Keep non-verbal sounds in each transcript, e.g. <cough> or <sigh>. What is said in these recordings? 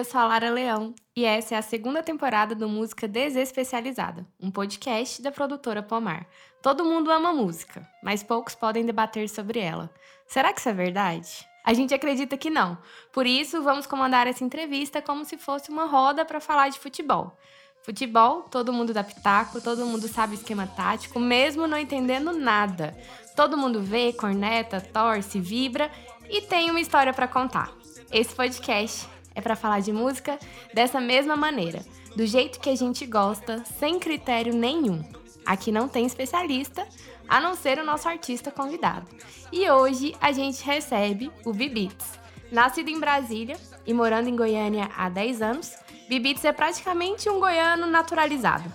eu sou a Lara Leão e essa é a segunda temporada do Música Desespecializada, um podcast da produtora Pomar. Todo mundo ama música, mas poucos podem debater sobre ela. Será que isso é verdade? A gente acredita que não. Por isso, vamos comandar essa entrevista como se fosse uma roda para falar de futebol. Futebol, todo mundo dá pitaco, todo mundo sabe esquema tático, mesmo não entendendo nada. Todo mundo vê, corneta, torce, vibra e tem uma história para contar. Esse podcast é para falar de música dessa mesma maneira, do jeito que a gente gosta, sem critério nenhum. Aqui não tem especialista, a não ser o nosso artista convidado. E hoje a gente recebe o Bibits. Nascido em Brasília e morando em Goiânia há 10 anos, Bibits é praticamente um goiano naturalizado.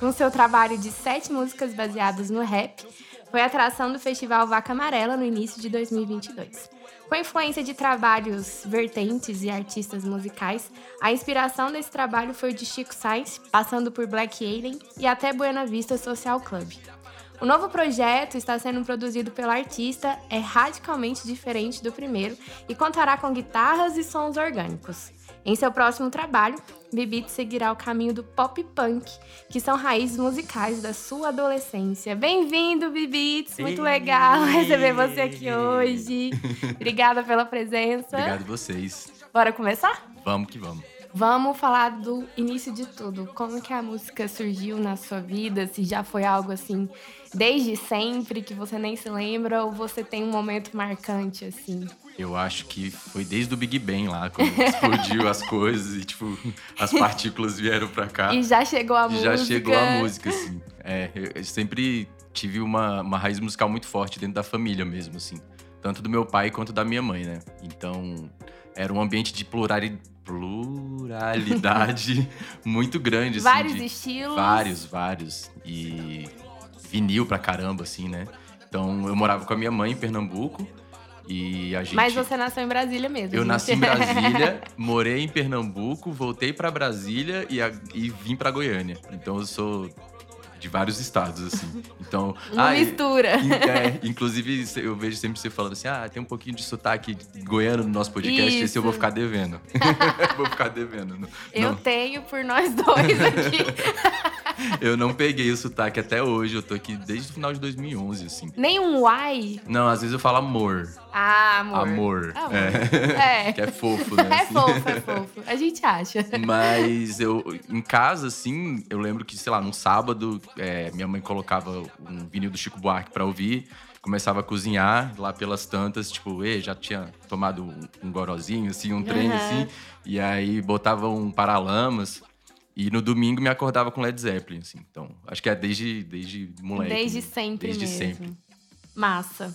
Com seu trabalho de sete músicas baseadas no rap, foi atração do Festival Vaca Amarela no início de 2022. Com a influência de trabalhos vertentes e artistas musicais, a inspiração desse trabalho foi de Chico Sainz, passando por Black Alien e até Buena Vista Social Club. O novo projeto está sendo produzido pelo artista, é radicalmente diferente do primeiro e contará com guitarras e sons orgânicos. Em seu próximo trabalho, Bibit seguirá o caminho do pop punk, que são raízes musicais da sua adolescência. Bem-vindo, Bibits! Muito legal receber você aqui hoje. <laughs> Obrigada pela presença. Obrigado vocês. Bora começar? Vamos que vamos. Vamos falar do início de tudo. Como que a música surgiu na sua vida? Se já foi algo assim desde sempre que você nem se lembra ou você tem um momento marcante assim? Eu acho que foi desde o Big Bang lá, quando <laughs> explodiu as coisas e, tipo, as partículas vieram pra cá. E já chegou a música. Já chegou a música, assim. É, eu sempre tive uma, uma raiz musical muito forte dentro da família mesmo, assim. Tanto do meu pai quanto da minha mãe, né? Então, era um ambiente de pluralidade <laughs> muito grande. Assim, vários de, estilos. Vários, vários. E vinil pra caramba, assim, né? Então, eu morava com a minha mãe em Pernambuco. E a gente... Mas você nasceu em Brasília mesmo. Eu gente. nasci em <laughs> Brasília, morei em Pernambuco, voltei para Brasília e, a, e vim para Goiânia. Então eu sou de vários estados, assim. Então. <laughs> Ah, mistura. É, inclusive, eu vejo sempre você falando assim: ah, tem um pouquinho de sotaque goiano no nosso podcast, Isso. esse eu vou ficar devendo. <laughs> vou ficar devendo. Não, Eu tenho por nós dois aqui. <laughs> eu não peguei o sotaque até hoje, eu tô aqui desde o final de 2011, assim. Nem um uai. Não, às vezes eu falo amor. Ah, amor. Amor. Amor. É. <laughs> É. que é fofo, né? <laughs> É assim. fofo, é fofo. A gente acha. Mas eu, em casa, assim, eu lembro que, sei lá, num sábado, é, minha mãe colocava um vinil do Chico Buarque pra ouvir, começava a cozinhar lá pelas tantas, tipo, e já tinha tomado um, um gorozinho, assim, um trem, Aham. assim, e aí botava um paralamas. E no domingo me acordava com Led Zeppelin, assim. Então, acho que é desde, desde moleque. Desde né? sempre Desde mesmo. sempre. Massa.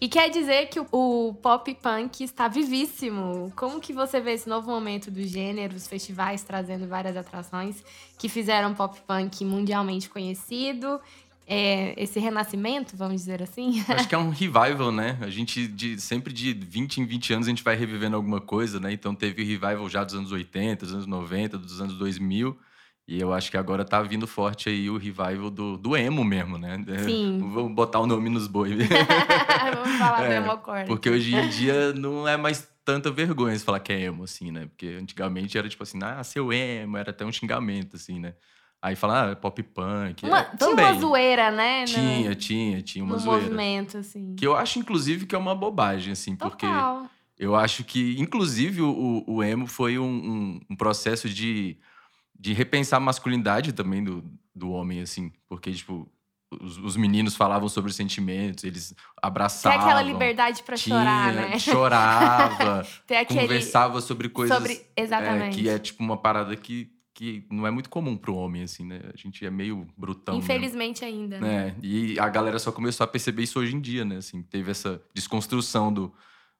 E quer dizer que o, o pop punk está vivíssimo. Como que você vê esse novo momento do gênero, os festivais trazendo várias atrações que fizeram pop punk mundialmente conhecido? É, esse renascimento, vamos dizer assim? <laughs> Acho que é um revival, né? A gente, de, sempre de 20 em 20 anos, a gente vai revivendo alguma coisa, né? Então teve o revival já dos anos 80, dos anos 90, dos anos 2000. E eu acho que agora tá vindo forte aí o revival do, do emo mesmo, né? Sim. Vamos botar o nome nos boi. <laughs> <laughs> vamos falar É, mesmo acordo. Porque hoje em dia não é mais tanta vergonha você falar que é emo, assim, né? Porque antigamente era tipo assim, ah, seu emo, era até um xingamento, assim, né? Aí fala, ah, pop punk. Uma- é, tinha também. uma zoeira, né? Tinha, tinha, tinha uma no zoeira. movimento, assim. Que eu acho, inclusive, que é uma bobagem, assim, porque Total. eu acho que, inclusive, o, o emo foi um, um- um processo de, de repensar a masculinidade também do, do homem, assim. Porque, tipo, os, os meninos falavam sobre sentimentos, eles abraçavam. aquela liberdade pra tinha, chorar, né? Chorava, <laughs> aquele. conversava sobre coisas. Sobre. é, Exatamente. que é, tipo, uma parada que, que não é muito comum pro homem, assim, né? A gente é meio brutão. Infelizmente ainda. né? É, e a galera só começou a perceber isso hoje em dia, né? Assim, teve essa desconstrução do,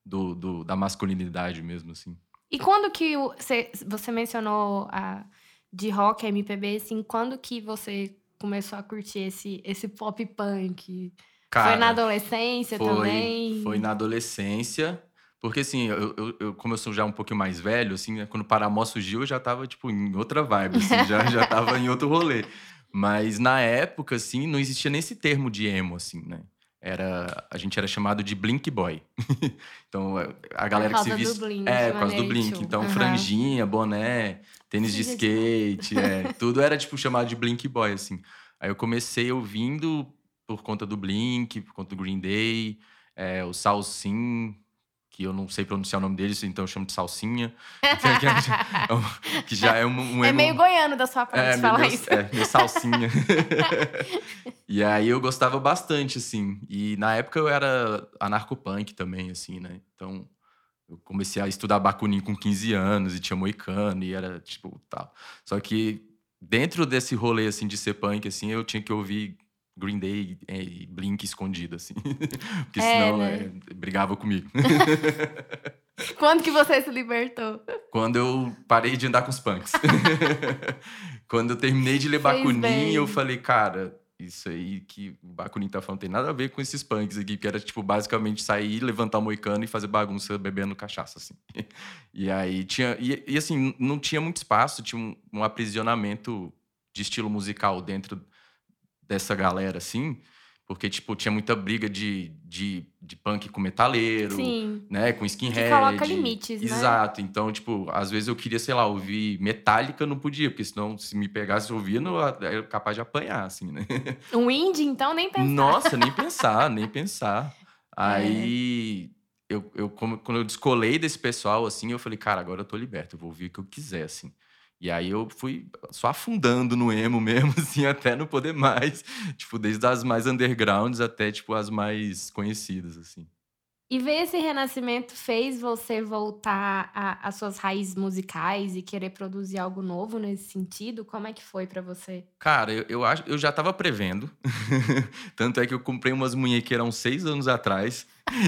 do, do- da masculinidade mesmo, assim. E quando que o- você, você mencionou a, de rock, a MPB, assim, quando que você começou a curtir esse, esse pop punk? Cara, foi na adolescência foi, também? Foi na adolescência. Porque, assim, eu, eu, eu- como eu sou já um pouquinho mais velho, assim, né, quando o Paramó surgiu, eu já tava, tipo, em outra vibe, assim, já, <laughs> já tava em outro rolê. Mas na época, assim, não existia nem esse termo de emo, assim, né? era a gente era chamado de Blink Boy. <laughs> então a galera que se viste Blink, é por causa do Blink, então uhum. franjinha, boné, tênis de skate, é, <laughs> tudo era tipo chamado de Blink Boy assim. Aí eu comecei ouvindo por conta do Blink, por conta do Green Day, é, o Salsin, que eu não sei pronunciar o nome deles, então eu chamo de Salsinha. <laughs> que já é um, um É meio goiano da sua parte é, falar meu, isso. É, meio Salsinha. <laughs> e aí eu gostava bastante, assim. E na época eu era anarcopunk também, assim, né? Então eu comecei a estudar Bakunin com 15 anos e tinha moicano e era tipo tal. Só que dentro desse rolê, assim, de ser punk, assim, eu tinha que ouvir Green Day e Blink escondido, assim. <laughs> Porque é, senão né? é, brigava comigo. <laughs> Quando que você se libertou? Quando eu parei de andar com os punks. <laughs> Quando eu terminei de ler Fez Bakunin, bem. eu falei, cara, isso aí que o Bakunin tá falando tem nada a ver com esses punks aqui, que era, tipo, basicamente sair, levantar o moicano e fazer bagunça bebendo cachaça, assim. E aí tinha... E, e assim, não tinha muito espaço, tinha um, um aprisionamento de estilo musical dentro dessa galera, assim, porque, tipo, tinha muita briga de, de, de punk com metaleiro, Sim. né? Com skinhead. Que coloca limites, né? Exato. Então, tipo, às vezes eu queria, sei lá, ouvir Metallica, não podia, porque senão, se me pegasse ouvindo, eu era capaz de apanhar, assim, né? <laughs> Um indie, então, nem pensar. Nossa, nem <laughs> pensar, nem pensar. É. Aí, é. eu, eu, quando eu descolei desse pessoal, assim, eu falei, cara, agora eu tô liberto, eu vou ouvir o que eu quiser, assim. E aí eu fui só afundando no emo <laughs> mesmo, assim, até não poder mais. Tipo, desde as mais undergrounds até, tipo, as mais conhecidas, assim. E ver esse renascimento fez você voltar às suas raízes musicais e querer produzir algo novo nesse sentido? Como é que foi para você? Cara, eu, eu, acho, eu já tava prevendo. <laughs> Tanto é que eu comprei umas munhequeiras uns seis anos atrás.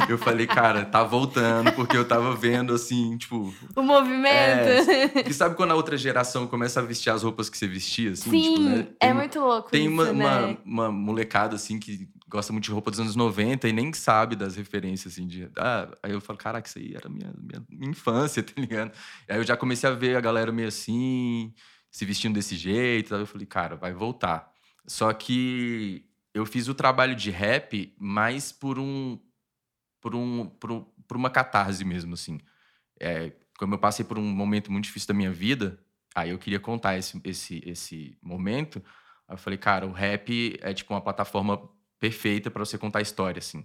Eu falei, cara, tá voltando, porque eu tava vendo assim, tipo. O movimento. É, e sabe quando a outra geração começa a vestir as roupas que você vestia? Assim, Sim, tipo, né? é muito louco. Tem isso, uma, né? uma, uma molecada, assim, que gosta muito de roupa dos anos 90 e nem sabe das referências, assim, de... Ah, aí eu falo, caraca, isso aí era minha, minha, minha infância, <laughs> tá ligado? Aí eu já comecei a ver a galera meio assim, se vestindo desse jeito, aí eu falei, cara, vai voltar. Só que eu fiz o trabalho de rap mais por um... por, um, por, por uma catarse mesmo, assim. É, como eu passei por um momento muito difícil da minha vida, aí eu queria contar esse, esse, esse momento... Aí eu falei, cara, o rap é tipo uma plataforma perfeita para você contar história, assim.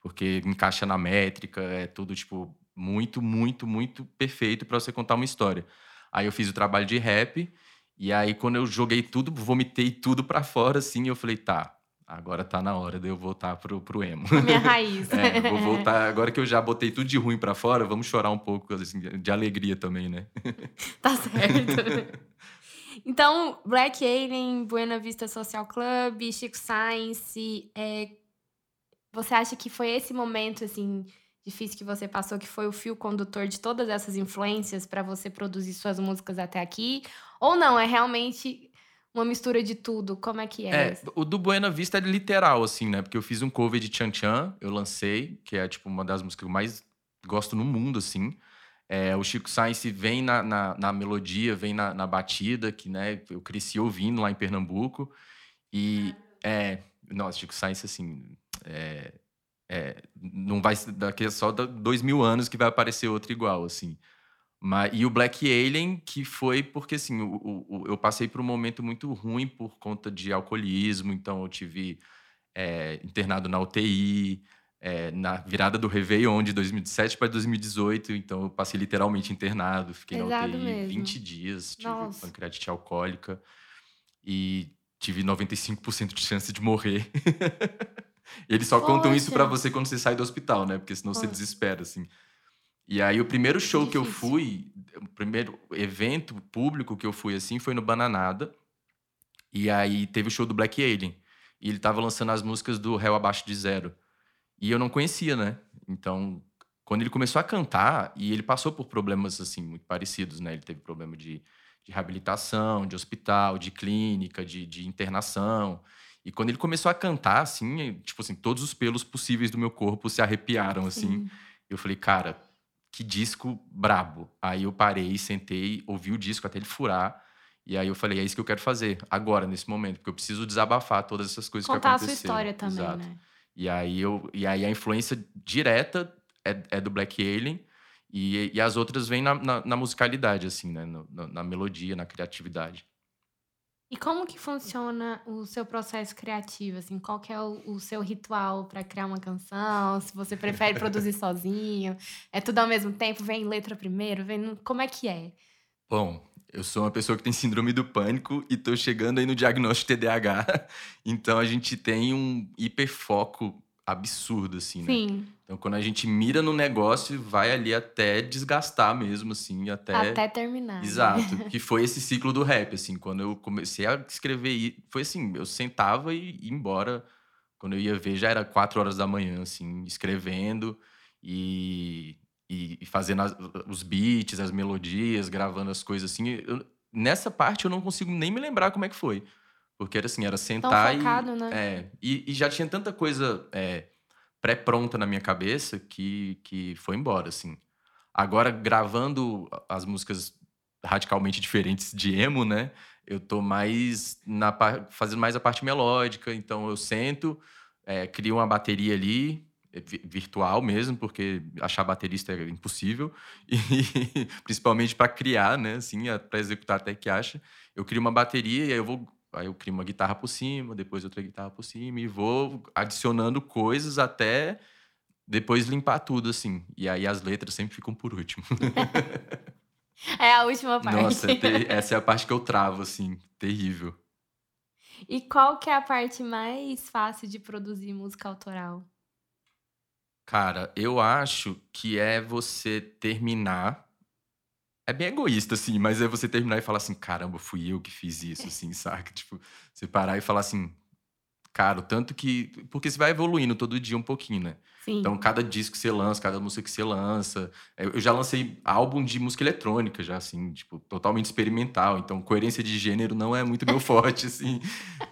Porque encaixa na métrica, é tudo, tipo, muito, muito, muito perfeito para você contar uma história. Aí eu fiz o trabalho de rap, e aí quando eu joguei tudo, vomitei tudo para fora, assim, eu falei, tá, agora tá na hora de eu voltar pro, pro emo. A minha raiz. <laughs> é, vou voltar, agora que eu já botei tudo de ruim para fora, vamos chorar um pouco, assim, de alegria também, né? tá certo. Então, Black Alien, Buena Vista Social Club, Chico Science, é, você acha que foi esse momento, assim, difícil que você passou, que foi o fio condutor de todas essas influências para você produzir suas músicas até aqui? Ou não, é realmente uma mistura de tudo? Como é que é? É, o do Buena Vista é literal, assim, né? Porque eu fiz um cover de Chan Chan, eu lancei, que é, tipo, uma das músicas que eu mais gosto no mundo, assim. É, o Chico Sainz vem na, na, na melodia, vem na, na, batida, que né, eu cresci ouvindo lá em Pernambuco. E é. Nossa, Chico Sainz, assim. É, é, não vai daqui a só dois mil anos que vai aparecer outro igual, assim. Mas, e o Black Alien, que foi porque, assim, o, o, eu passei por um momento muito ruim por conta de alcoolismo, então eu tive é, internado na UTI, é, na virada do Réveillon de 2017 para 2018. Então, eu passei literalmente internado, fiquei Pesado na UTI mesmo. 20 dias, tive Nossa. pancreatite alcoólica e tive 95% de chance de morrer. <laughs> Eles só Poxa. contam isso para você quando você sai do hospital, né? Porque senão Poxa. você desespera, assim. E aí, o primeiro show que eu fui, o primeiro evento público que eu fui, assim, foi no Bananada. E aí, teve o show do Black Alien. E ele tava lançando as músicas do Réu Abaixo de Zero. E eu não conhecia, né? Então, quando ele começou a cantar, e ele passou por problemas assim muito parecidos, né? Ele teve problema de, de reabilitação, de hospital, de clínica, de, de internação. E quando ele começou a cantar, assim, tipo assim, todos os pelos possíveis do meu corpo se arrepiaram, assim. Sim. Eu falei, cara, que disco brabo. Aí eu parei, sentei, ouvi o disco até ele furar. E aí eu falei, é isso que eu quero fazer, agora, nesse momento, porque eu preciso desabafar todas essas coisas Contar que aconteceram. Contar a sua história também, Exato. né? E aí, eu, e aí a influência direta é, é do Black Alien e, e as outras vêm na, na, na musicalidade, assim, né? No, na, na melodia, na criatividade. E como que funciona o seu processo criativo? Assim, qual que é o, o seu ritual para criar uma canção? Se você prefere produzir <laughs> sozinho? É tudo ao mesmo tempo? Vem letra primeiro? Vem... Como é que é? Bom, eu sou uma pessoa que tem síndrome do pânico e tô chegando aí no diagnóstico TDAH. <laughs> Então a gente tem um hiperfoco absurdo, assim, né? Sim. Então, quando a gente mira no negócio, vai ali até desgastar mesmo, assim, até... Até terminar. né? Exato. <laughs> que foi esse ciclo do rap, assim. Quando eu comecei a escrever, foi assim, eu sentava e ia embora. Quando eu ia ver, já era quatro horas da manhã, assim, escrevendo e, e, e fazendo as- os beats, as melodias, gravando as coisas, assim. Eu- nessa parte, eu não consigo nem me lembrar como é que foi. Porque era assim, era sentar e... focado, né? É, e, e já tinha tanta coisa é, pré-pronta na minha cabeça que, que foi embora, assim. Agora, gravando as músicas radicalmente diferentes de emo, né? Eu tô mais na fazendo mais a parte melódica, então eu sento, é, crio uma bateria ali, é, vi- virtual mesmo, porque achar baterista é impossível, <laughs> e principalmente para criar, né? Assim, para executar até que acha. Eu crio uma bateria e aí eu vou Aí eu crio uma guitarra por cima, depois outra guitarra por cima e vou adicionando coisas até depois limpar tudo, assim. E aí as letras sempre ficam por último. <laughs> É a última parte. Nossa, é essa é a parte que eu travo, assim, terrível. E qual que é a parte mais fácil de produzir música autoral? Cara, eu acho que é você terminar. É bem egoísta, assim, mas é você terminar e falar assim: caramba, fui eu que fiz isso, assim, <laughs> saca? Tipo, você parar e falar assim, cara, tanto que. Porque você vai evoluindo todo dia um pouquinho, né? Sim. Então, cada disco que você lança, cada música que você lança. é, Eu já lancei álbum de música eletrônica, já, assim, tipo, totalmente experimental. Então, coerência de gênero não é muito meu <laughs> forte, assim.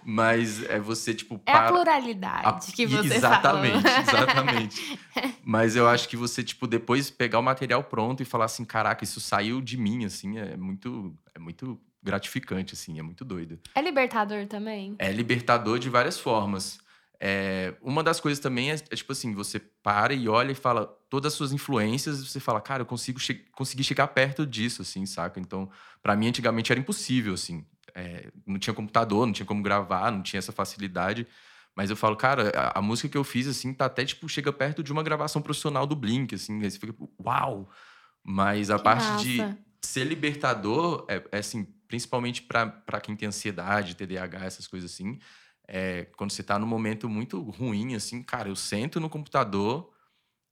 Mas é você, tipo, é a para- pluralidade a- que você exatamente, falou. exatamente. <laughs> Mas eu acho que você, tipo, depois pegar o material pronto e falar assim, caraca, isso saiu de mim, assim, é muito, é muito gratificante, assim, é muito doido. É libertador também? É libertador de várias formas. É, uma das coisas também é, é, tipo assim, você para e olha e fala todas as suas influências, e você fala, cara, eu consigo che conseguir chegar perto disso, assim, saca? Então, pra mim, antigamente era impossível, assim. É, não tinha computador, não tinha como gravar, não tinha essa facilidade. Mas eu falo, cara, a, a música que eu fiz, assim, tá até, tipo, chega perto de uma gravação profissional do Blink, assim. Aí você fica, uau! Mas a Que parte de massa. ser libertador, é, é assim, principalmente pra quem tem ansiedade, TDAH, essas coisas assim, é, quando você tá num momento muito ruim, assim, cara, eu sento no computador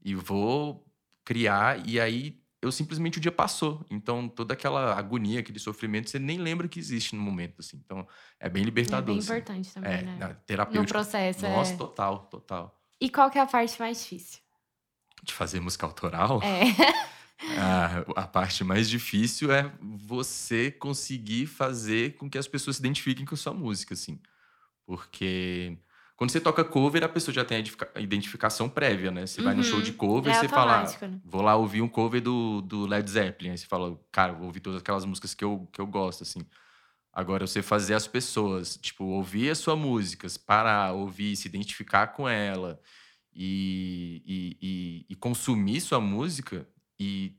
e vou criar, e aí eu simplesmente o dia passou. Então, toda aquela agonia, aquele sofrimento, você nem lembra que existe no momento, assim. Então, é bem É libertador. bem assim. importante também, É, né? na- No processo, Nossa, é. total, total. E qual que é a parte mais difícil? De fazer música autoral, É. a, <laughs> a parte mais difícil é você conseguir fazer com que as pessoas se identifiquem com a sua música, assim. Porque quando você toca cover, a pessoa já tem a a identificação prévia, né? Você vai no show Uhum. de cover, É você fala, automático, né? vou lá ouvir um cover do, do Led Zeppelin. Aí você fala, cara, vou ouvir todas aquelas músicas que eu, que eu gosto, assim. Agora, você fazer as pessoas, tipo, ouvir as suas músicas, parar, ouvir, se identificar com ela e, e, e, e consumir sua música e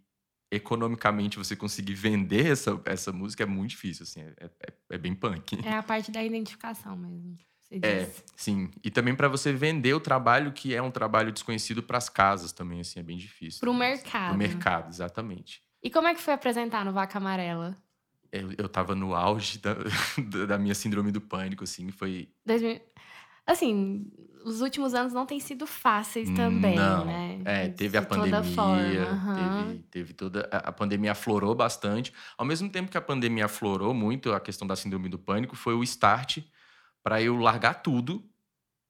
economicamente você conseguir vender essa, essa música é muito difícil, assim, é, é, é bem punk. É a parte da identificação mesmo. É, sim. E também para você vender o trabalho que é um trabalho desconhecido para as casas também, assim, é bem difícil. Pro também, mercado. Pro mercado, exatamente. E como é que foi apresentar no Vaca Amarela? Eu, eu tava no auge da, da <laughs> da minha síndrome do pânico, assim, foi 2000... Assim, os últimos anos não têm sido fáceis também, Não. né? É, teve a pandemia, aham. teve, teve toda. A pandemia aflorou bastante. Ao mesmo tempo que a pandemia aflorou muito a questão da síndrome do pânico, foi o start para eu largar tudo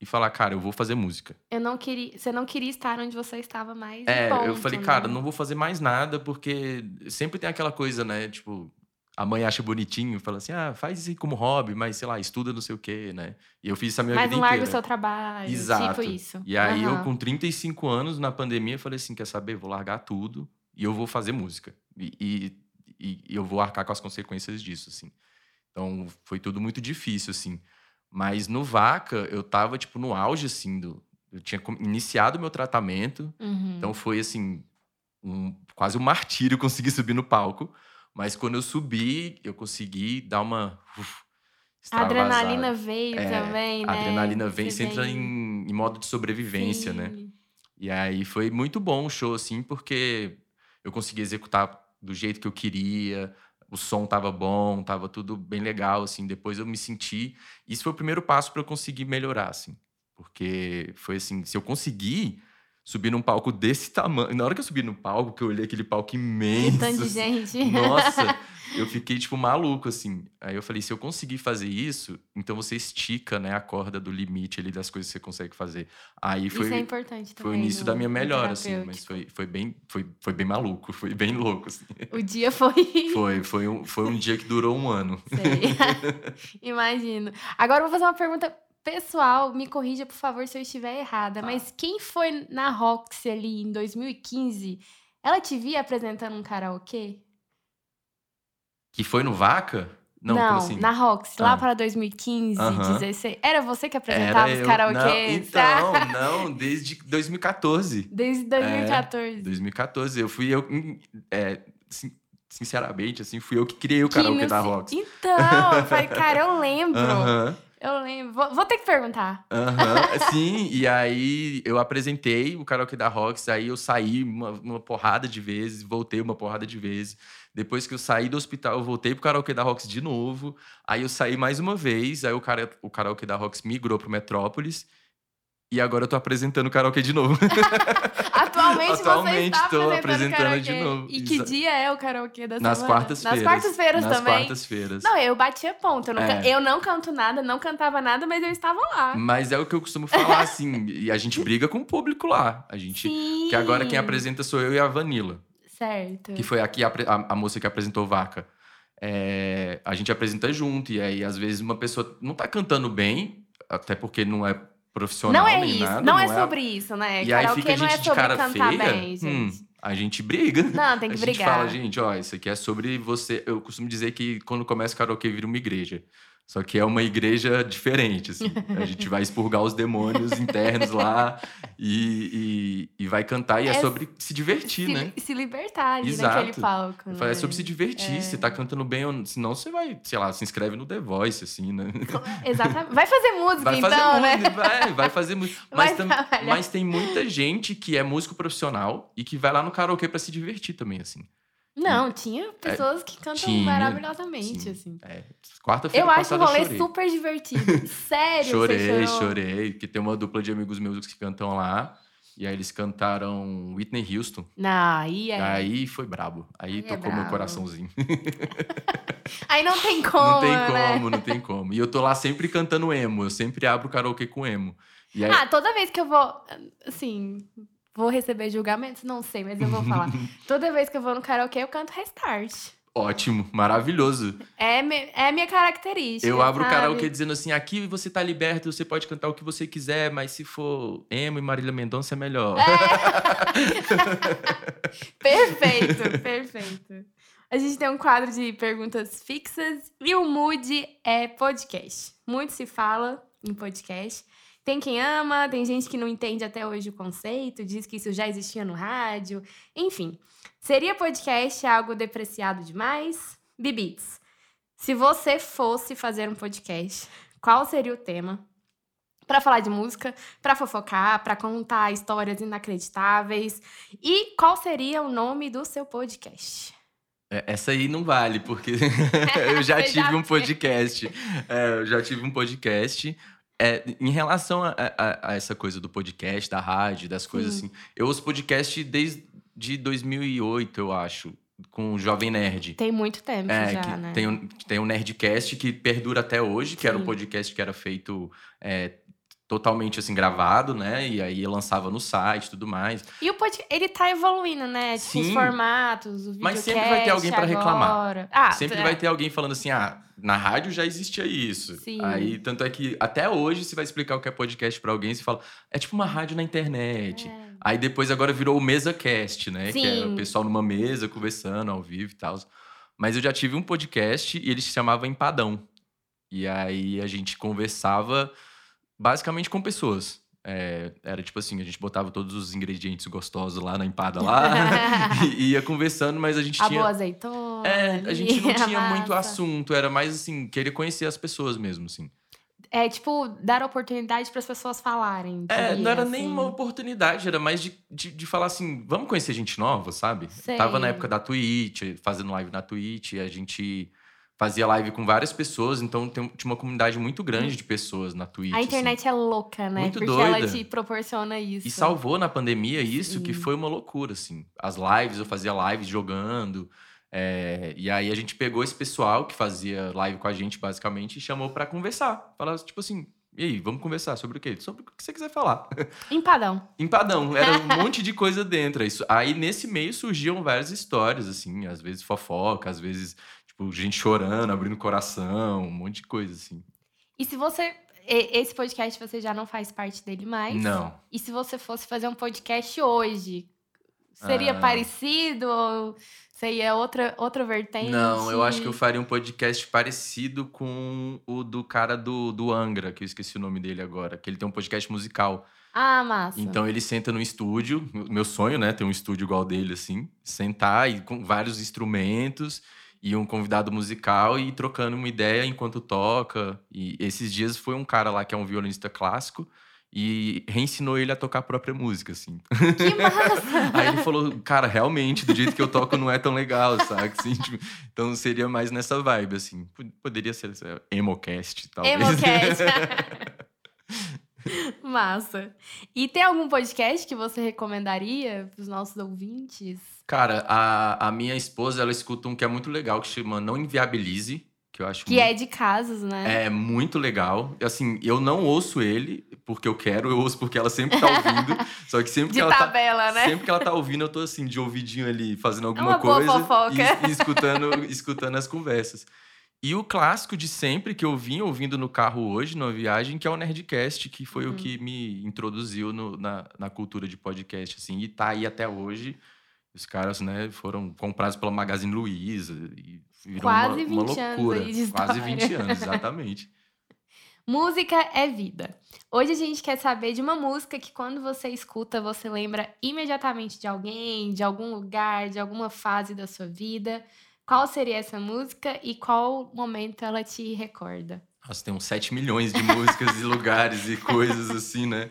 e falar, cara, eu vou fazer música. Eu não queria, você não queria estar onde você estava mais. É, eu ponto, falei, né? cara, não vou fazer mais nada, porque sempre tem aquela coisa, né? Tipo, a mãe acha bonitinho, fala assim, ah, faz isso como hobby, mas sei lá, estuda não sei o quê, né? E eu fiz isso a minha Mas vida não larga o inteira. seu trabalho. Exato. Tipo isso. E aí eu, Aham. com 35 anos, na pandemia, falei assim: quer saber? Vou largar tudo e eu vou fazer música. E, e, e- eu vou arcar com as consequências disso, assim. Então foi tudo muito difícil, assim. Mas no Vaca, eu tava, tipo, no auge, assim, do, Eu tinha iniciado o meu tratamento, Uhum. então foi assim, um, quase um martírio <laughs> conseguir subir no palco. Mas quando eu subi, eu consegui dar uma. uf, a adrenalina veio É, também, né? A adrenalina vem, Você você entra em, em modo de sobrevivência, né? Sim. E aí foi muito bom o show, assim, porque eu consegui executar do jeito que eu queria, o som tava bom, tava tudo bem legal, assim. Depois eu me senti. Isso foi o primeiro passo para eu conseguir melhorar, assim. Porque foi assim, se eu conseguir subir num palco desse tamanho. Na hora que eu subi no palco, que eu olhei aquele palco Um imenso. tanto de assim, gente. Nossa, <laughs> eu fiquei, tipo, maluco, assim. Aí eu falei, se eu conseguir fazer isso, então você estica, né, a corda do limite ali das coisas que você consegue fazer. Aí foi, Isso é importante também. foi o início da minha melhora, assim. Mas foi, foi, bem, foi, foi bem maluco, foi bem louco, assim. O dia foi. <laughs> Foi, foi, um, foi um dia que durou um ano. Sei. <laughs> Imagino. Agora eu vou fazer uma pergunta pessoal. Me corrija, por favor, se eu estiver errada. Tá. Mas quem foi na Roxy ali em 2015? Ela te via apresentando um karaokê? Que foi no Vaca? Não, como assim? na Roxy, lá Ah. para 2015, Aham. 16. Era você que apresentava os eu. karaokês? Não, então, não, desde 2014. Desde 2014. 2014. Eu fui eu. hum, é, sin- sinceramente, assim, fui eu que criei o Que karaokê não da Rox. Então, eu falei, cara, eu lembro. <laughs> Aham, Eu lembro. Vou, vou ter que perguntar. aham. <laughs> Sim, e aí eu apresentei o karaokê da Rox, aí eu saí uma, uma porrada de vezes, voltei uma porrada de vezes. Depois que eu saí do hospital, eu voltei pro karaokê da Rox de novo. Aí eu saí mais uma vez, aí o, cara, o karaokê da Rox migrou pro Metrópolis. E agora eu tô apresentando o karaokê de novo. <laughs> <laughs> Atualmente, você Atualmente, está tô apresentando, apresentando de novo. E que Exa- dia é o karaokê da Nas semana? quartas-feiras. Nas quartas-feiras Nas também. quartas-feiras. Não, eu batia ponto. Eu, nunca- É. eu não canto nada, não cantava nada, mas eu estava lá. Mas é o que eu costumo falar, assim. e a gente briga com o público lá. A gente. Sim. Que agora quem apresenta sou eu e a Vanilla, Certo. que foi aqui a, a, a moça que apresentou Vaca. É, a gente apresenta junto, e aí às vezes uma pessoa não tá cantando bem, até porque não é profissional Não é isso. nada. não, é a- sobre isso, né? E aí fica a não gente é de sobre cara cantar feia. bem, hum, gente. a gente briga. Não, tem <laughs> que a gente brigar. fala, gente, ó, isso aqui é sobre você. Eu costumo dizer que quando começa o karaokê vira uma igreja. Só que é uma igreja diferente, assim. A gente vai expurgar os demônios internos lá e, e, e vai cantar. E é, É sobre se divertir, se, né? se libertar ali Exato. naquele palco. É né? sobre se divertir. É. Você tá cantando bem, ou- senão você vai, sei lá, se inscreve no The Voice, assim, né? Exatamente. Vai fazer música, Vai então, fazer né? música, vai, vai fazer música. <laughs> Mas, tam- mas tem muita gente que é músico profissional e que vai lá no karaokê pra se divertir também, assim. Não, tinha pessoas que cantam tinha, maravilhosamente, sim. assim. É, quarta-feira Eu acho o rolê chorei. super divertido. <laughs> Sério, Chorei, chorei. Porque tem uma dupla de amigos meus que cantam lá. E aí eles cantaram Whitney Houston. Não, aí é. Aí foi brabo. Aí, Aí é tocou meu brabo. coraçãozinho. <laughs> Aí não tem como, não tem né? como, não tem como. E eu tô lá sempre cantando emo. Eu sempre abro o karaokê com emo. Aí, Ah, toda vez que eu vou, assim, vou receber julgamentos, não sei, mas eu vou falar. <laughs> toda vez que eu vou no karaokê, eu canto Restart. ótimo, maravilhoso. É, me- é minha característica. Eu abro o sabe? karaokê dizendo assim: aqui você tá liberto, você pode cantar o que você quiser, mas se for emo e Marília Mendonça é melhor. <laughs> Perfeito, perfeito. A gente tem um quadro de perguntas fixas e o Mood é podcast. Muito se fala em podcast. Tem quem ama, tem gente que não entende até hoje o conceito, diz que isso já existia no rádio. Enfim, seria podcast algo depreciado demais? Bibits, se você fosse fazer um podcast, qual seria o tema? Pra falar de música, pra fofocar, pra contar histórias inacreditáveis. E qual seria o nome do seu podcast? É, Essa aí não vale, porque <laughs> eu <laughs> já tive um podcast. É, eu já tive um podcast. É, em relação a, a- a essa coisa do podcast, da rádio, das coisas Sim. assim, eu ouço podcast desde 2008, eu acho, com o Jovem Nerd. Tem muito tempo É, já, né? tem, um, tem um Nerdcast que perdura até hoje, que era um Sim. podcast que era feito é, totalmente assim, gravado, né? E aí lançava no site e tudo mais. E o podcast, ele tá evoluindo, né? Tipo, os Sim. formatos, o Mas sempre vai ter alguém pra videocast reclamar. Ah, Sempre é. vai ter alguém falando assim, ah, na rádio já existia isso. Sim. Aí, tanto é que até hoje, você vai explicar o que é podcast pra alguém, você fala, é tipo uma rádio na internet. É. Aí depois agora virou o MesaCast, né? Que é Sim. o pessoal numa mesa conversando ao vivo e tal. Mas eu já tive um podcast e ele se chamava Empadão. E aí a gente conversava basicamente com pessoas. É, era tipo assim, a gente botava todos os ingredientes gostosos lá na empada lá <laughs> <laughs> e ia conversando, mas a gente A tinha. boa azeitona. É, a gente não tinha muito massa. assunto, era mais assim, querer conhecer as pessoas mesmo, assim. É, tipo, dar oportunidade para as pessoas falarem. É, não era assim. nem uma oportunidade, era mais de, de, de falar assim, vamos conhecer gente nova, sabe? Sei. Tava na época da Twitch, fazendo live na Twitch, a gente fazia live com várias pessoas, então tem- tinha uma comunidade muito grande de pessoas na Twitch. A assim. internet é louca, né? Muito Porque ela doida. te proporciona isso. E salvou na pandemia isso, que Sim. foi uma loucura, assim. As lives, eu fazia lives jogando. é, e aí a gente pegou esse pessoal que fazia live com a gente, basicamente, e chamou pra conversar. Falar, tipo assim, e aí, vamos conversar sobre o quê? Sobre o que você quiser falar. <laughs> Empadão. Empadão, <laughs> era um monte de coisa dentro. Isso, aí nesse meio surgiam várias histórias, assim, às vezes fofoca, às vezes, tipo, gente chorando, abrindo coração, um monte de coisa, assim. E se você. Esse podcast você já não faz parte dele mais? Não. E se você fosse fazer um podcast hoje? Seria Ah. parecido ou seria outra, outra vertente? Não, eu acho que eu faria um podcast parecido com o do cara do, do Angra, que eu esqueci o nome dele agora, que ele tem um podcast musical. Ah, massa. Então ele senta no estúdio, meu sonho, né, ter um estúdio igual dele, assim, sentar e com vários instrumentos e um convidado musical e trocando uma ideia enquanto toca. E esses dias foi um cara lá que é um violinista clássico e reensinou ele a tocar a própria música, assim. Que massa! <laughs> Aí ele falou, cara, realmente, do jeito que eu toco não é tão legal, sabe? Assim, tipo, então seria mais nessa vibe, assim. Poderia ser lá, Emocast, talvez. Emocast. <laughs> <laughs> Massa. E tem algum podcast que você recomendaria para os nossos ouvintes? Cara, a, a minha esposa, ela escuta um que é muito legal, que chama Não Inviabilize, que eu acho Que muito, é de casos, né? é muito legal. Assim, eu não ouço ele porque eu quero, eu ouço porque ela sempre tá ouvindo. <laughs> só que sempre que ela tá tabela, né? Sempre que ela tá ouvindo, eu tô assim, de ouvidinho ali, fazendo alguma uma boa coisa. fofoca. E, e escutando, <laughs> escutando as conversas. E o clássico de sempre que eu vim ouvindo no carro hoje, numa viagem, que é o Nerdcast, que foi Uhum. o que me introduziu no- na, na cultura de podcast, assim, e tá aí até hoje. Os caras, né, foram comprados pela Magazine Luiza e virou Quase uma, uma 20 anos loucura. aí de Quase história. <laughs> 20 anos, exatamente. Música é vida. Hoje a gente quer saber de uma música que quando você escuta, você lembra imediatamente de alguém, de algum lugar, de alguma fase da sua vida. Qual seria essa música e qual momento ela te recorda? Nossa, tem uns 7 milhões de músicas e lugares e coisas <laughs> assim, né?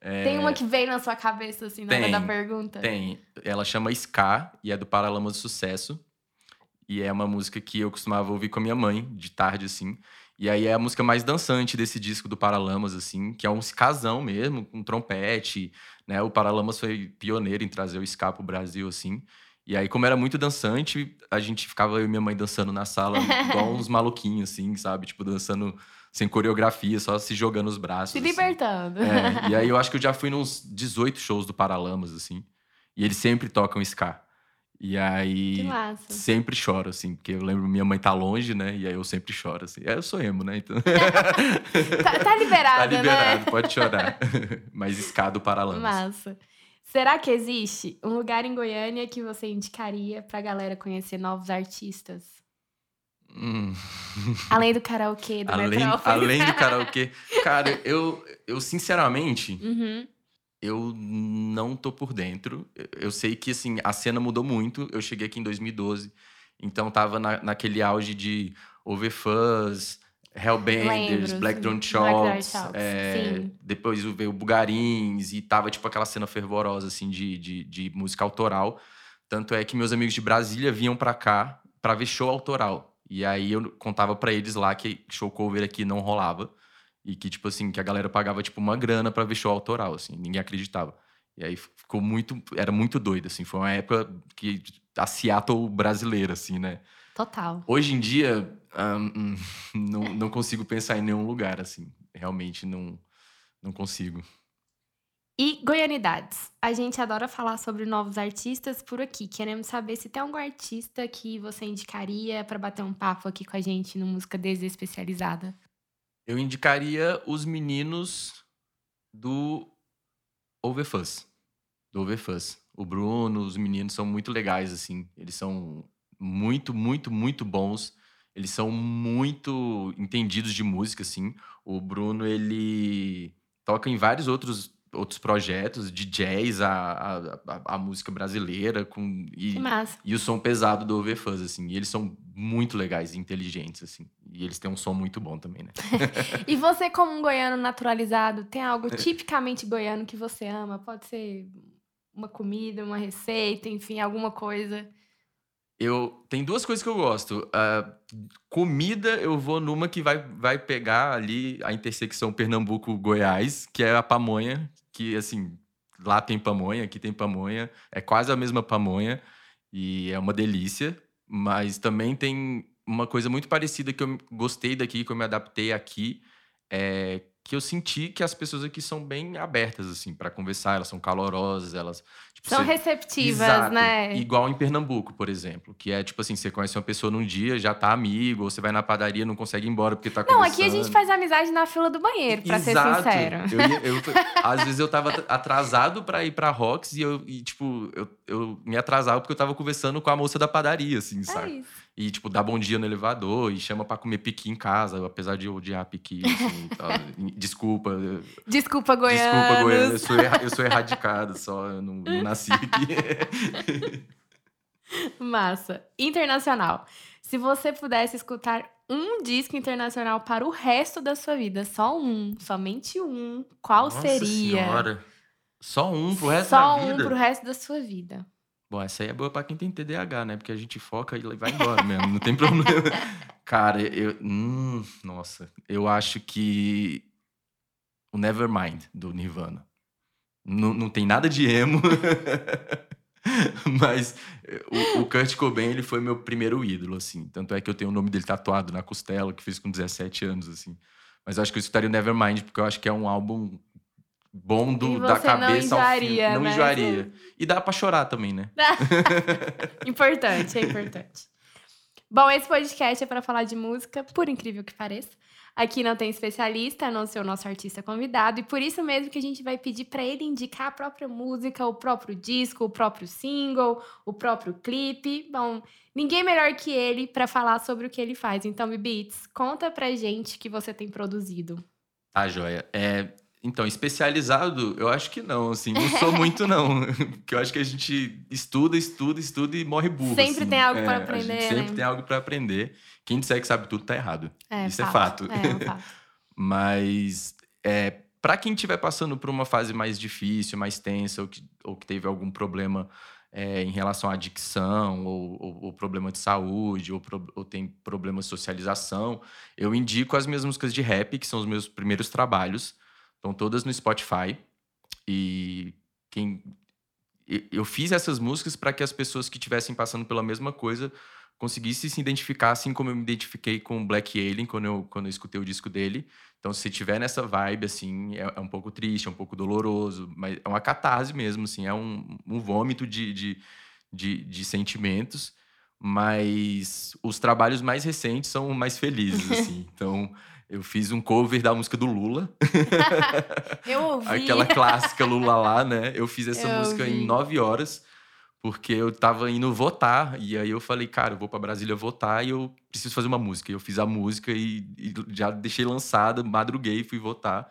É, Tem uma que veio na sua cabeça assim na hora Tem, da pergunta? Tem. Ela chama Ska e é do Paralamas do Sucesso. E é uma música que eu costumava ouvir com a minha mãe, de tarde, assim. E aí é a música mais dançante desse disco do Paralamas, assim, que é um skazão mesmo, com trompete, né? O Paralamas foi pioneiro em trazer o ska pro Brasil, assim. E aí, como era muito dançante, a gente ficava eu e minha mãe dançando na sala, <laughs> igual uns maluquinhos, assim, sabe? Tipo, dançando sem coreografia, só se jogando os braços. Se assim. libertando. É, e aí eu <laughs> acho que eu já fui nos 18 shows do Paralamas, assim. E eles sempre tocam ska. E aí Que massa. sempre choro, assim, porque eu lembro minha mãe tá longe, né? E aí eu sempre choro, assim. É, eu sou emo, né? Então. <laughs> Tá, tá liberado, tá liberado, né? pode chorar. Mas ska do Paralamas. Massa. Será que existe um lugar em Goiânia que você indicaria pra galera conhecer novos artistas? Hum. <laughs> Além do karaokê, do Além, Metrópolis. além do karaokê. <laughs> Cara, eu, eu sinceramente, Uhum. eu não tô por dentro. Eu- Eu sei que, assim, a cena mudou muito. Eu cheguei aqui em 2012, então tava na, naquele auge de Overfuzz, Hellbenders, Lembro, Black. Drone Black Shots, Shots, é, depois veio o Bugarins e tava, tipo, aquela cena fervorosa, assim, de, de, de música autoral. Tanto é que meus amigos de Brasília vinham pra cá pra ver show autoral. E aí eu contava pra eles lá que show cover aqui não rolava. E que, tipo assim, que a galera pagava, tipo, uma grana pra ver show autoral, assim. Ninguém acreditava. E aí ficou muito... Era muito doido, assim. Foi uma época que... A Seattle brasileira, assim, né? Total. Hoje em dia, hum, <laughs> não, não consigo pensar em nenhum lugar, assim. Realmente não, não consigo. E goianidades. A gente adora falar sobre novos artistas por aqui. Queremos saber se tem algum artista que você indicaria pra bater um papo aqui com a gente no Música Desespecializada. Eu indicaria os meninos do Overfuzz. Do Overfuzz. O Bruno, os meninos são muito legais, assim. Eles são muito, muito, muito bons. Eles são muito entendidos de música, assim. O Bruno, ele toca em vários outros outros projetos de jazz, a, a, a, música brasileira com e, e o som pesado do Overfuzz, assim. E eles são muito legais e inteligentes, assim. E eles têm um som muito bom também, né? <laughs> e você, como um goiano naturalizado, tem algo tipicamente goiano que você ama? Pode ser uma comida, uma receita, enfim, alguma coisa. Eu tem duas coisas que eu gosto. Uh, comida, eu vou numa que vai, vai pegar ali a intersecção Pernambuco-Goiás, que é a pamonha, que, assim, lá tem pamonha, aqui tem pamonha, é quase a mesma pamonha e é uma delícia, mas também tem uma coisa muito parecida que eu gostei daqui, que eu me adaptei aqui, é que eu senti que as pessoas aqui são bem abertas, assim, para conversar, elas são calorosas, elas. Tipo, são você... receptivas, Exato. né? Igual em Pernambuco, por exemplo, que é tipo assim: você conhece uma pessoa num dia, já tá amigo, ou você vai na padaria não consegue ir embora porque tá Não, aqui a gente faz amizade na fila do banheiro, pra Exato. ser sincero. Eu, eu, <laughs> às vezes eu tava atrasado para ir pra Rox e eu, e, tipo, eu, eu me atrasava porque eu tava conversando com a moça da padaria, assim, é sabe? Isso. E, tipo, dá bom dia no elevador e chama para comer piqui em casa, apesar de eu odiar piqui, assim, <laughs> Desculpa. Desculpa, Goiânia. Desculpa, Goiânia. Eu sou, eu sou erradicado só, eu não, não <laughs> nasci aqui. <laughs> Massa. Internacional. Se você pudesse escutar um disco internacional para o resto da sua vida, só um, somente um, qual Nossa seria? Senhora. Só um pro resto só da vida? Só um pro resto da sua vida. Bom, essa aí é boa pra quem tem TDAH, né? Porque a gente foca e vai embora mesmo, não tem <laughs> problema. Cara, eu. Hum, nossa, eu acho que. O Nevermind, do Nirvana. Não, não tem nada de emo. <laughs> Mas o, o, Kurt Cobain, ele foi meu primeiro ídolo, assim. Tanto é que eu tenho o nome dele tatuado na costela, que fiz com 17 anos, assim. Mas eu acho que eu escutaria o Nevermind, porque eu acho que é um álbum bom do, da cabeça não enjoaria, ao fim. Não né? enjoaria. E dá pra chorar também, né? <laughs> importante, é importante. Bom, esse podcast é para falar de música, por incrível que pareça. Aqui não tem especialista, a não ser o nosso artista convidado, e por isso mesmo que a gente vai pedir para ele indicar a própria música, o próprio disco, o próprio single, o próprio clipe. Bom, ninguém melhor que ele para falar sobre o que ele faz. Então, Beats, conta pra gente que você tem produzido. Ah, joia. É, então, especializado, eu acho que não, assim, não sou muito não, <laughs> porque eu acho que a gente estuda, estuda, estuda e morre burro. Sempre assim. tem algo é, para aprender, gente Sempre né? tem algo para aprender. Quem disser que sabe tudo tá errado. É, Isso fato. é fato. É, é um <laughs> fato. Mas é, para quem estiver passando por uma fase mais difícil, mais tensa, ou que, ou que teve algum problema é, em relação à adicção, ou, ou, ou problema de saúde, ou, pro, ou, tem problema de socialização, eu indico as minhas músicas de rap, que são os meus primeiros trabalhos. Estão todas no Spotify. E quem eu fiz essas músicas para que as pessoas que estivessem passando pela mesma coisa conseguissem se identificar, assim como eu me identifiquei com Black Alien quando eu, quando eu escutei o disco dele. Então, se tiver nessa vibe, assim, é, é, um pouco triste, é um pouco doloroso, mas é uma catarse mesmo, assim, é um, um vômito de, de, de, de sentimentos. Mas os trabalhos mais recentes são mais felizes, assim. <laughs> Então, eu fiz um cover da música do Lula. <laughs> eu ouvi. Aquela clássica Lula lá, né? Eu fiz essa eu música ouvi. em nove horas, porque eu tava indo votar. E aí eu falei, cara, eu vou para Brasília votar e eu preciso fazer uma música. E eu fiz a música e, e já deixei lançada, madruguei, fui votar.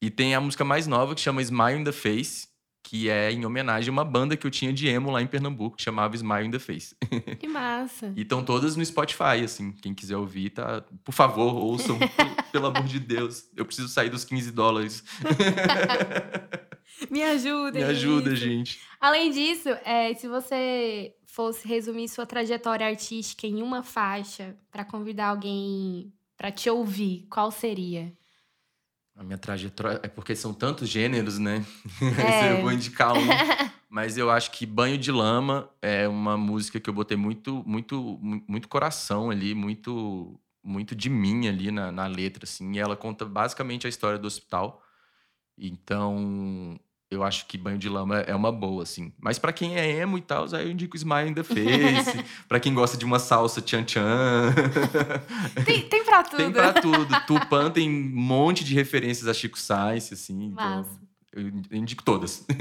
E tem a música mais nova que chama Smile in the Face, que é em homenagem a uma banda que eu tinha de emo lá em Pernambuco, que chamava Smile in the Face. <laughs> Que massa. e estão todas no Spotify, assim. Quem quiser ouvir, tá. Por favor, ouçam, <laughs> pelo amor de Deus. Eu preciso sair dos 15 dólares. <laughs> Me ajuda, Me ajuda, gente. Além disso, é, se você fosse resumir sua trajetória artística em uma faixa para convidar alguém para te ouvir, qual seria? A minha trajetória. É porque são tantos gêneros, né? <laughs> É. eu vou indicar um. <laughs> Mas eu acho que Banho de Lama é uma música que eu botei muito, muito, muito coração ali, muito, muito de mim ali na, na letra, assim. E ela conta basicamente a história do hospital. Então, eu acho que banho de lama é uma boa, assim. Mas para quem é emo e tal, aí eu indico Smile in the Face. <laughs> para quem gosta de uma salsa tchan-tchan. <laughs> Tem, tem pra tudo. tem pra tudo. Tupan tem um monte de referências a Chico Sainz, assim. Então Massa. eu indico todas. <laughs>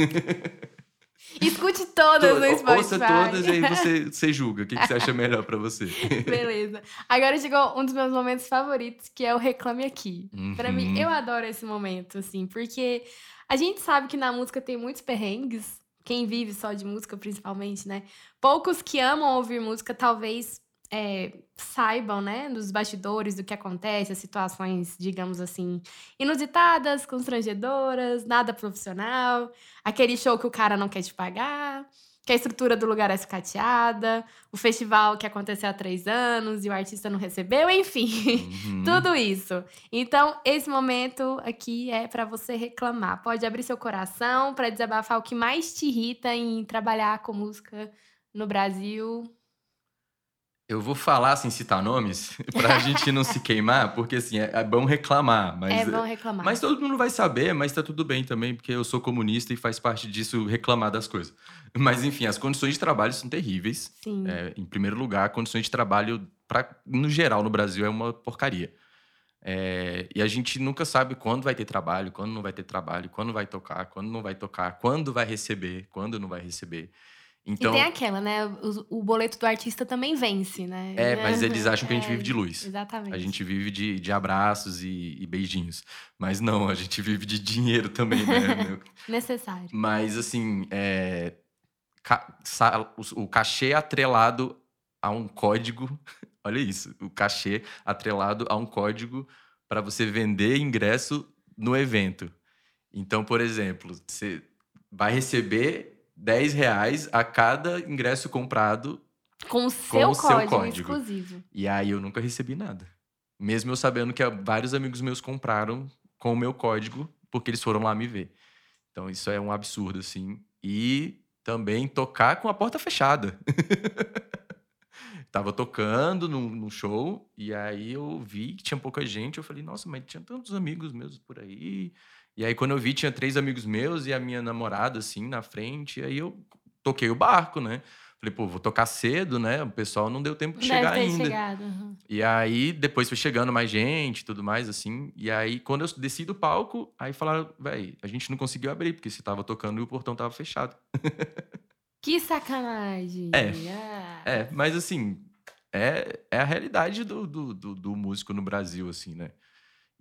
Escute todas no Spotify. Ouça todas e aí você, você julga. O que, que você acha melhor para você? Beleza. Agora chegou um dos meus momentos favoritos, que é o Reclame Aqui. Uhum. Para mim, eu adoro esse momento, assim, porque a gente sabe que na música tem muitos perrengues. Quem vive só de música, principalmente, né? Poucos que amam ouvir música, talvez é, saibam, né, dos bastidores do que acontece, as situações, digamos assim, inusitadas, constrangedoras, nada profissional, aquele show que o cara não quer te pagar, que a estrutura do lugar é sucateada, o festival que aconteceu há três anos e o artista não recebeu, enfim, uhum. <laughs> tudo isso. Então, esse momento aqui é para você reclamar. Pode abrir seu coração para desabafar o que mais te irrita em trabalhar com música no Brasil eu vou falar sem citar nomes, <laughs> pra gente não se queimar, porque assim, é, é, bom reclamar. Mas, é bom reclamar. Mas todo mundo vai saber, mas tá tudo bem também, porque eu sou comunista e faz parte disso reclamar das coisas. Mas enfim, as condições de trabalho são terríveis. Sim. É, em primeiro lugar, condições de trabalho, pra, no geral, no Brasil, é uma porcaria. É, e a gente nunca sabe quando vai ter trabalho, quando não vai ter trabalho, quando vai tocar, quando não vai tocar, quando vai receber, quando não vai receber. Então, e tem aquela, né? O, o, boleto do artista também vence, né? É, mas eles acham que a gente <laughs> é, vive de luz. Exatamente. A gente vive de, de abraços e, e beijinhos. Mas não, a gente vive de dinheiro também, né? <laughs> Necessário. Mas, assim, é, ca, sa, o, o cachê atrelado a um código. <laughs> Olha isso, o cachê atrelado a um código para você vender ingresso no evento. Então, por exemplo, você vai receber 10 reais a cada ingresso comprado com o seu, com o código, seu código exclusivo. E aí eu nunca recebi nada. Mesmo eu sabendo que vários amigos meus compraram com o meu código, porque eles foram lá me ver. Então isso é um absurdo, assim. E também tocar com a porta fechada. <laughs> Tava tocando num, show, e aí eu vi que tinha pouca gente. Eu falei, nossa, mas tinha tantos amigos meus por aí. E aí, quando eu vi, tinha três amigos meus e a minha namorada, assim, na frente. E aí eu toquei o barco, né? Falei, pô, vou tocar cedo, né? O pessoal não deu tempo de Deve chegar ainda. Chegado, uhum. E aí, depois foi chegando mais gente e tudo mais, assim. E aí, quando eu desci do palco, aí falaram, velho, a gente não conseguiu abrir, porque você tava tocando e o portão tava fechado. <laughs> Que sacanagem! É, ah. é mas assim, é, é a realidade do, do, do, do músico no Brasil, assim, né?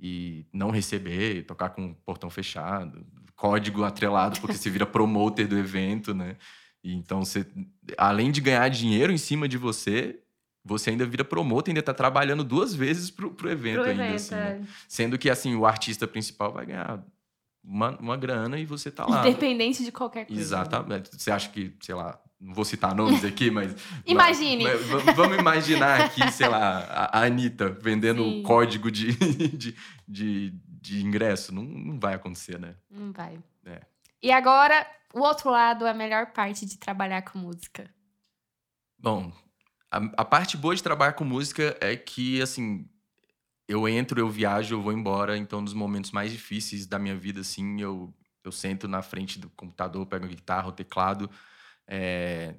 E não receber, tocar com o portão fechado, código atrelado porque você vira promoter do evento, né? E então você, além de ganhar dinheiro em cima de você, você ainda vira promotor, ainda está trabalhando duas vezes pro, pro evento pro ainda, evento, assim, é. né? Sendo que, assim, o artista principal vai ganhar uma, uma grana e você tá lá. Independente de qualquer coisa. Exatamente. Você acha que, sei lá, não vou citar nomes aqui, mas. <laughs> Imagine! Mas, vamos imaginar aqui, sei lá, a Anitta vendendo Sim. código de, <laughs> de, de, de, ingresso. Não, não vai acontecer, né? Não vai. É. E agora, o outro lado, a melhor parte de trabalhar com música. Bom, a, a parte boa de trabalhar com música é que, assim, eu entro, eu viajo, eu vou embora. Então, nos momentos mais difíceis da minha vida, assim, eu, eu sento na frente do computador, pego a guitarra, o teclado é,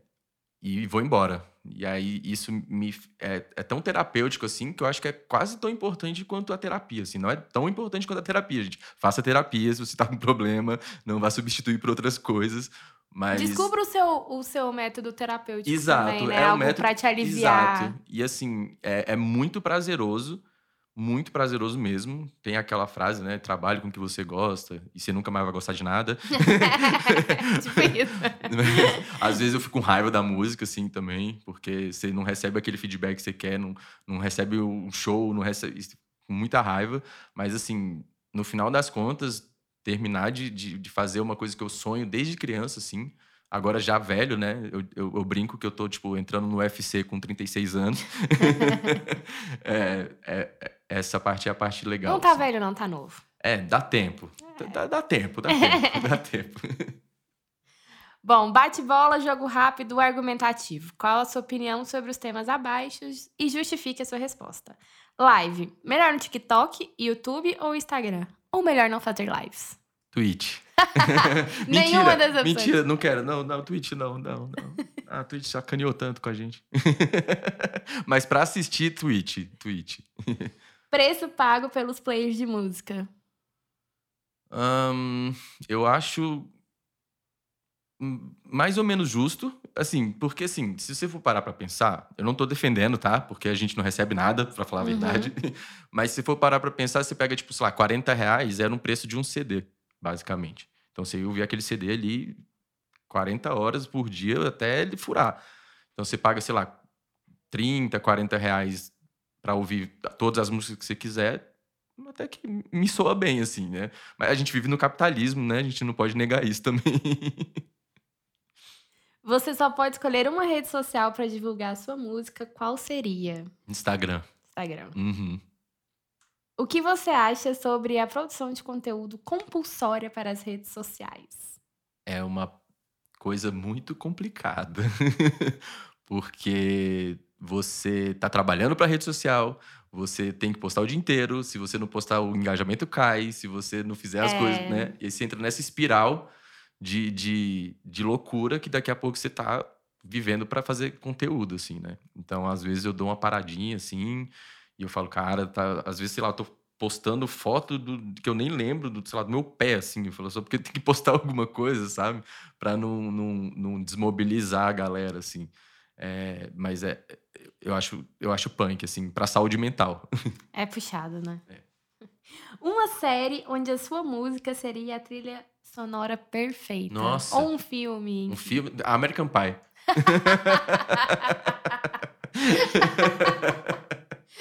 e vou embora. E aí isso me é, é, tão terapêutico assim que eu acho que é quase tão importante quanto a terapia. Assim, não é tão importante quanto a terapia, gente. Faça terapia se você está com problema, não vá substituir por outras coisas. Mas... Descubra o seu, o seu método terapêutico Exato, também, né? É Algo método... para te aliviar. Exato. E assim, é, é muito prazeroso muito prazeroso mesmo. Tem aquela frase, né? Trabalhe com o que você gosta e você nunca mais vai gostar de nada. <laughs> tipo <laughs> isso. <laughs> Às vezes eu fico com raiva da música, assim, também, porque você não recebe aquele feedback que você quer, não, não recebe um show, não recebe. Com muita raiva. Mas, assim, no final das contas, terminar de, de, de fazer uma coisa que eu sonho desde criança, assim agora já velho, né? Eu, eu, eu, brinco que eu tô, tipo, entrando no UFC com 36 anos. <laughs> é, é, essa parte é a parte legal. Não tá assim. velho, não, tá novo. É, dá tempo. É. Dá, dá, tempo, dá <laughs> tempo, dá tempo. <laughs> Bom, bate-bola, jogo rápido, argumentativo. Qual a sua opinião sobre os temas abaixo e justifique a sua resposta. Live, melhor no TikTok, YouTube ou Instagram? Ou melhor não fazer lives? Twitch. <laughs> Nenhuma das opções. Mentira, não quero. Não, não, Twitch não, não, não. Ah, Twitch sacaneou tanto com a gente. <laughs> Mas para assistir, Twitch, Twitch. <laughs> Preço pago pelos players de música. eu acho mais ou menos justo, assim, porque assim, se você for parar para pensar, eu não tô defendendo, tá? Porque a gente não recebe nada, para falar a uhum. verdade. Mas se for parar para pensar, você pega, tipo, sei lá, 40 reais era um preço de um CD, basicamente. Então você ouvir aquele CD ali 40 horas por dia até ele furar. Então você paga, sei lá, 30, 40 reais para ouvir todas as músicas que você quiser, até que me soa bem, assim, né? Mas a gente vive no capitalismo, né? A gente não pode negar isso também. <laughs> Você só pode escolher uma rede social para divulgar a sua música. Qual seria? Instagram. Instagram. Uhum. O que você acha sobre a produção de conteúdo compulsória para as redes sociais? É uma coisa muito complicada. <laughs> Porque você está trabalhando para a rede social, você tem que postar o dia inteiro. Se você não postar, o engajamento cai. Se você não fizer as é... coisas, né? E você entra nessa espiral de, de, de loucura que daqui a pouco você tá vivendo para fazer conteúdo, assim, né? Então, às vezes eu dou uma paradinha, assim, e eu falo, cara, tá... às vezes, sei lá, eu tô postando foto do, que eu nem lembro do, sei lá, do meu pé, assim. Eu falo, só porque tem que postar <laughs> alguma coisa, sabe? Pra não, não, não desmobilizar a galera, assim. É, mas é, eu acho, eu acho punk, assim, pra saúde mental. <laughs> É puxado, né? É. <laughs> Uma série onde a sua música seria a trilha sonora perfeita. Nossa. Ou um filme. Um filme. American Pie.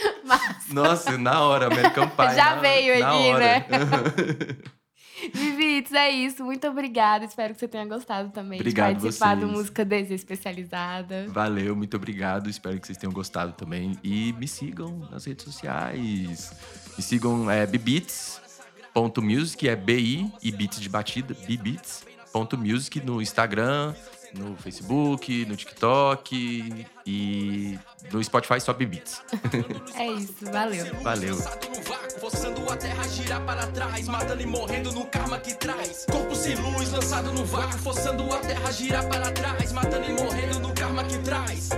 <laughs> Mas... Nossa, na hora, American <laughs> Pie. Já na, veio na aqui, hora. né? <laughs> Vivites, é isso. Muito obrigada. Espero que você tenha gostado também obrigado de participar vocês. do Música Desespecializada. Valeu, muito obrigado. Espero que vocês tenham gostado também. E me sigam nas redes sociais. Me sigam é, bbeats.music, é B-I e beats de batida, bbeats.music no Instagram, no Facebook, no TikTok e no Spotify só Beats. <laughs> é isso, valeu. Valeu. Forçando a terra girar para trás, matando e morrendo no karma que traz. Corpo sem luz, lançado no vácuo, forçando a terra girar para trás, matando e morrendo no karma que traz.